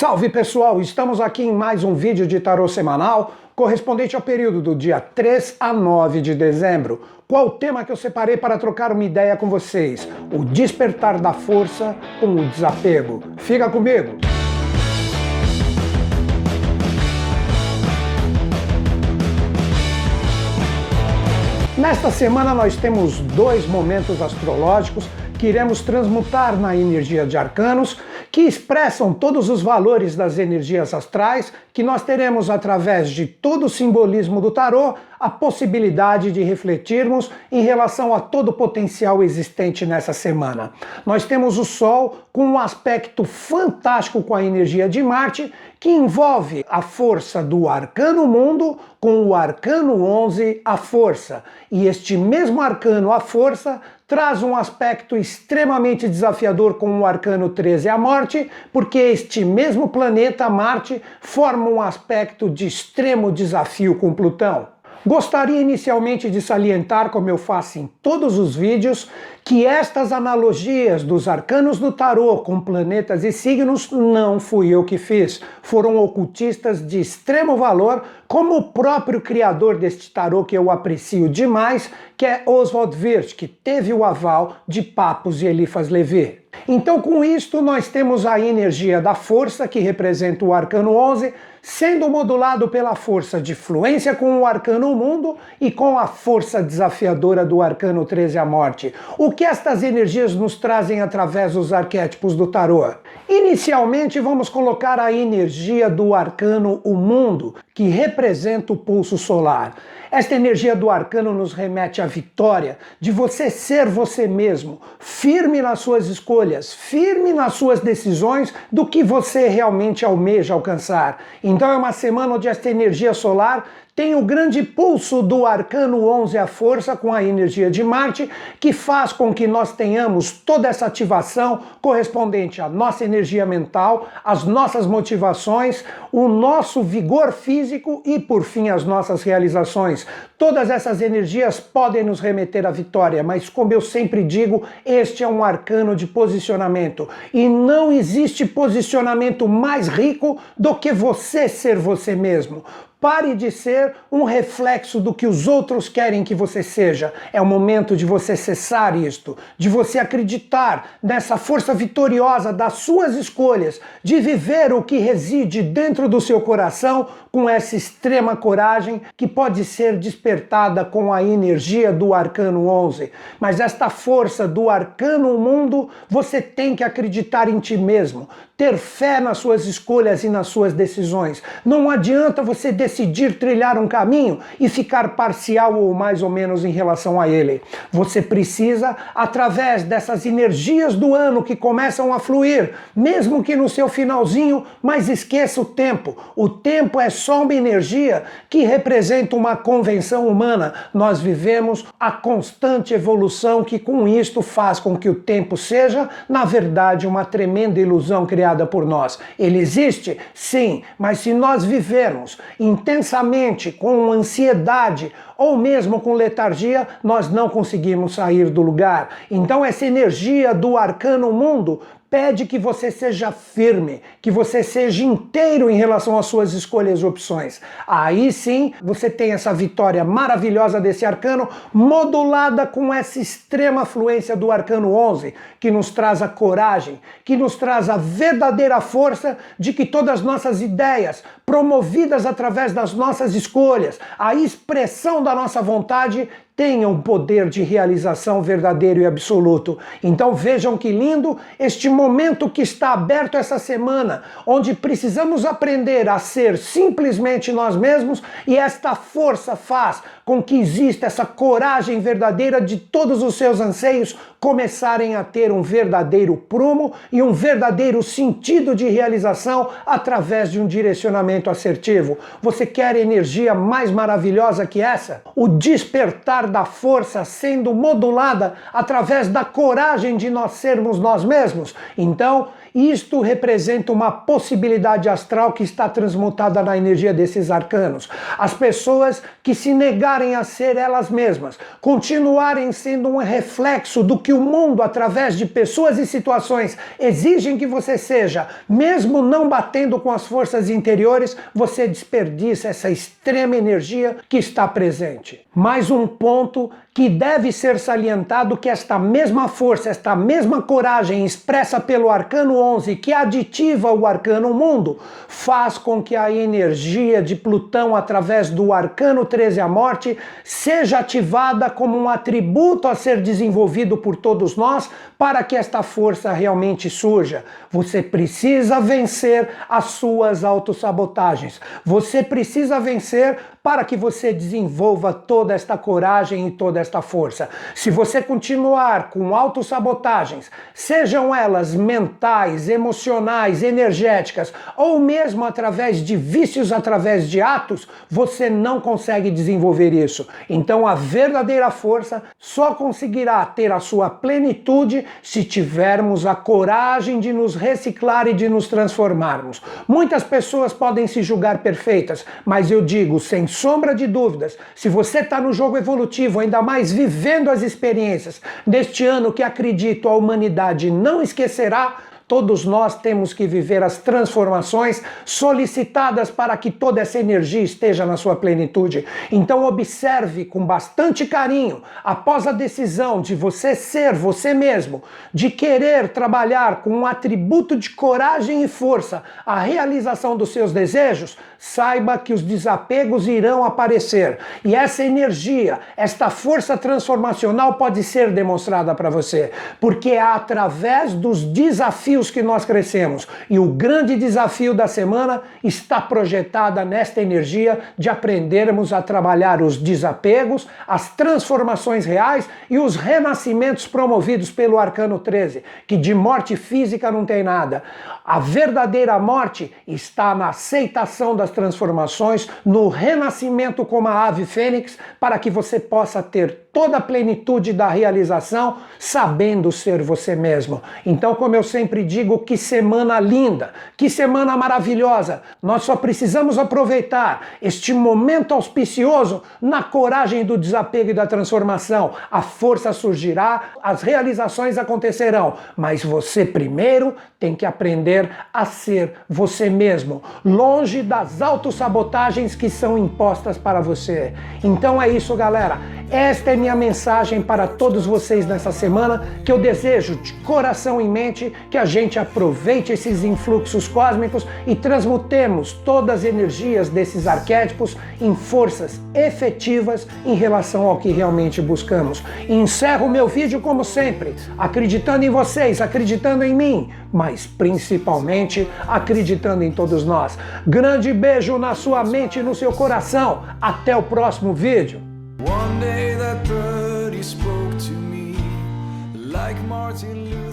Salve pessoal, estamos aqui em mais um vídeo de tarô semanal correspondente ao período do dia 3 a 9 de dezembro. Qual o tema que eu separei para trocar uma ideia com vocês? O despertar da força com o desapego. Fica comigo! Nesta semana nós temos dois momentos astrológicos que iremos transmutar na energia de arcanos que expressam todos os valores das energias astrais que nós teremos através de todo o simbolismo do tarô a possibilidade de refletirmos em relação a todo o potencial existente nessa semana. Nós temos o Sol com um aspecto fantástico com a energia de Marte, que envolve a força do arcano mundo com o arcano 11, a força. E este mesmo arcano, a força, traz um aspecto extremamente desafiador com o arcano 13, a morte, porque este mesmo planeta, Marte, forma um aspecto de extremo desafio com Plutão. Gostaria inicialmente de salientar, como eu faço em todos os vídeos, que estas analogias dos arcanos do tarô com planetas e signos não fui eu que fiz. Foram ocultistas de extremo valor, como o próprio criador deste tarô que eu aprecio demais, que é Oswald Wirth, que teve o aval de Papos e Elifas Levi. Então, com isto, nós temos a energia da força, que representa o arcano 11, sendo modulado pela força de fluência com o arcano mundo e com a força desafiadora do arcano 13 a morte. O que estas energias nos trazem através dos arquétipos do tarô? Inicialmente vamos colocar a energia do arcano o mundo, que representa o pulso solar. Esta energia do arcano nos remete à vitória, de você ser você mesmo, firme nas suas escolhas, firme nas suas decisões do que você realmente almeja alcançar. Então é uma semana onde esta energia solar tem o grande pulso do arcano 11 a força com a energia de Marte, que faz com que nós tenhamos toda essa ativação correspondente à nossa energia mental, às nossas motivações, o nosso vigor físico e, por fim, as nossas realizações. Todas essas energias podem nos remeter à vitória, mas como eu sempre digo, este é um arcano de posicionamento e não existe posicionamento mais rico do que você ser você mesmo. Pare de ser um reflexo do que os outros querem que você seja. É o momento de você cessar isto, de você acreditar nessa força vitoriosa das suas escolhas, de viver o que reside dentro do seu coração com essa extrema coragem que pode ser despertada com a energia do arcano 11. Mas esta força do arcano mundo, você tem que acreditar em ti mesmo, ter fé nas suas escolhas e nas suas decisões. Não adianta você decidir trilhar um caminho e ficar parcial ou mais ou menos em relação a ele. Você precisa, através dessas energias do ano que começam a fluir, mesmo que no seu finalzinho, mas esqueça o tempo. O tempo é só uma energia que representa uma convenção humana. Nós vivemos a constante evolução que com isto faz com que o tempo seja, na verdade, uma tremenda ilusão criada por nós. Ele existe? Sim, mas se nós vivermos intensamente com ansiedade ou mesmo com letargia, nós não conseguimos sair do lugar. Então essa energia do arcano mundo pede que você seja firme, que você seja inteiro em relação às suas escolhas e opções. Aí sim você tem essa vitória maravilhosa desse arcano, modulada com essa extrema fluência do arcano 11, que nos traz a coragem, que nos traz a verdadeira força de que todas as nossas ideias, promovidas através das nossas escolhas, a expressão da nossa vontade, tenham poder de realização verdadeiro e absoluto. Então vejam que lindo este momento que está aberto essa semana, onde precisamos aprender a ser simplesmente nós mesmos e esta força faz com que exista essa coragem verdadeira de todos os seus anseios começarem a ter um verdadeiro prumo e um verdadeiro sentido de realização através de um direcionamento assertivo. Você quer energia mais maravilhosa que essa? O despertar da força sendo modulada através da coragem de nós sermos nós mesmos. Então, Isto representa uma possibilidade astral que está transmutada na energia desses arcanos. As pessoas que se negarem a ser elas mesmas, continuarem sendo um reflexo do que o mundo, através de pessoas e situações, exigem que você seja, mesmo não batendo com as forças interiores, você desperdiça essa extrema energia que está presente. Mais um ponto que deve ser salientado que esta mesma força, esta mesma coragem expressa pelo arcano 11, que aditiva o arcano mundo, faz com que a energia de Plutão através do arcano 13 a morte seja ativada como um atributo a ser desenvolvido por todos nós para que esta força realmente surja. Você precisa vencer as suas autossabotagens. Você precisa vencer para que você desenvolva toda esta coragem e toda esta força. Se você continuar com autossabotagens, sejam elas mentais, emocionais, energéticas, ou mesmo através de vícios, através de atos, você não consegue desenvolver isso. Então a verdadeira força só conseguirá ter a sua plenitude se tivermos a coragem de nos reciclar e de nos transformarmos. Muitas pessoas podem se julgar perfeitas, mas eu digo, sem sombra de dúvidas, se você está no jogo evolutivo, ainda mais vivendo as experiências deste ano que acredito a humanidade não esquecerá, Todos nós temos que viver as transformações solicitadas para que toda essa energia esteja na sua plenitude. Então, observe com bastante carinho, após a decisão de você ser você mesmo, de querer trabalhar com um atributo de coragem e força a realização dos seus desejos, saiba que os desapegos irão aparecer. E essa energia, esta força transformacional pode ser demonstrada para você, porque é através dos desafios desafios que nós crescemos. E o grande desafio da semana está projetada nesta energia de aprendermos a trabalhar os desapegos, as transformações reais e os renascimentos promovidos pelo Arcano 13, que de morte física não tem nada. A verdadeira morte está na aceitação das transformações, no renascimento como a ave fênix, para que você possa ter toda a plenitude da realização, sabendo ser você mesmo. Então, como eu sempre digo, que semana linda, que semana maravilhosa. Nós só precisamos aproveitar este momento auspicioso na coragem do desapego e da transformação. A força surgirá, as realizações acontecerão, mas você primeiro tem que aprender a ser você mesmo, longe das autossabotagens que são impostas para você. Então é isso, galera. Esta é minha mensagem para todos vocês nessa semana, que eu desejo de coração em mente que a gente aproveite esses influxos cósmicos e transmutemos todas as energias desses arquétipos em forças efetivas em relação ao que realmente buscamos. E encerro meu vídeo como sempre, acreditando em vocês, acreditando em mim, mas principalmente acreditando em todos nós. Grande beijo na sua mente e no seu coração. Até o próximo vídeo. One day that birdie spoke to me like Martin Luther.